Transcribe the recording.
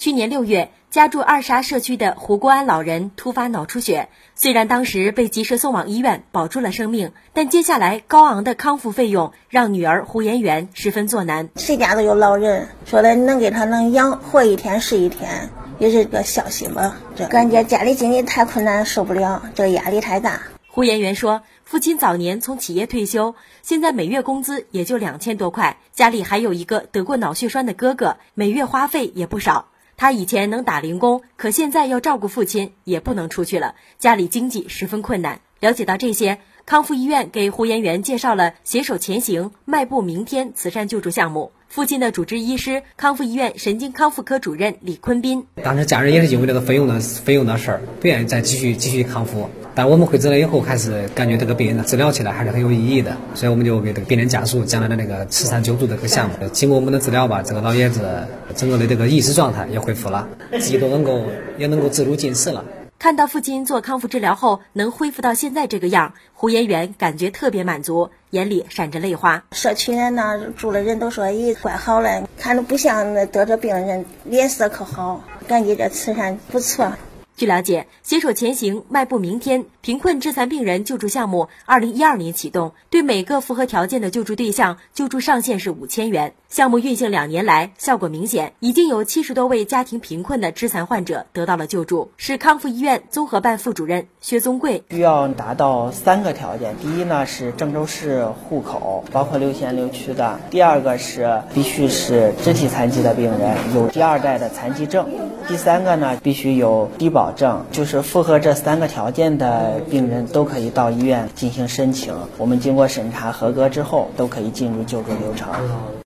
去年六月，家住二沙社区的胡国安老人突发脑出血，虽然当时被及时送往医院保住了生命，但接下来高昂的康复费用让女儿胡延元十分作难。谁家都有老人，说的能给他能养活一天是一天，也是个孝心吧。这感觉家里经济太困难，受不了，这个压力太大。胡延元说，父亲早年从企业退休，现在每月工资也就两千多块，家里还有一个得过脑血栓的哥哥，每月花费也不少。他以前能打零工，可现在要照顾父亲，也不能出去了，家里经济十分困难。了解到这些，康复医院给胡延元介绍了“携手前行，迈步明天”慈善救助项目。父亲的主治医师，康复医院神经康复科主任李坤斌。当时家人也是因为这个费用的费用的事儿，不愿意再继续继续康复。但我们会诊了以后，还是感觉这个病人治疗起来还是很有意义的，所以我们就给这个病人家属讲了那个慈善救助这个项目。经过我们的治疗吧，这个老爷子整个的这个意识状态也恢复了，自己都能够也能够自如进食了。看到父亲做康复治疗后能恢复到现在这个样，胡延元感觉特别满足，眼里闪着泪花。社区人呢，住的人都说咦，怪好了，看着不像那得这病人，脸色可好，感觉这慈善不错。据了解，携手前行，迈步明天贫困致残病人救助项目，二零一二年启动，对每个符合条件的救助对象，救助上限是五千元。项目运行两年来，效果明显，已经有七十多位家庭贫困的致残患者得到了救助。市康复医院综合办副主任薛宗贵：需要达到三个条件，第一呢是郑州市户口，包括六县六区的；第二个是必须是肢体残疾的病人，有第二代的残疾证；第三个呢必须有低保。证就是符合这三个条件的病人都可以到医院进行申请，我们经过审查合格之后，都可以进入救助流程。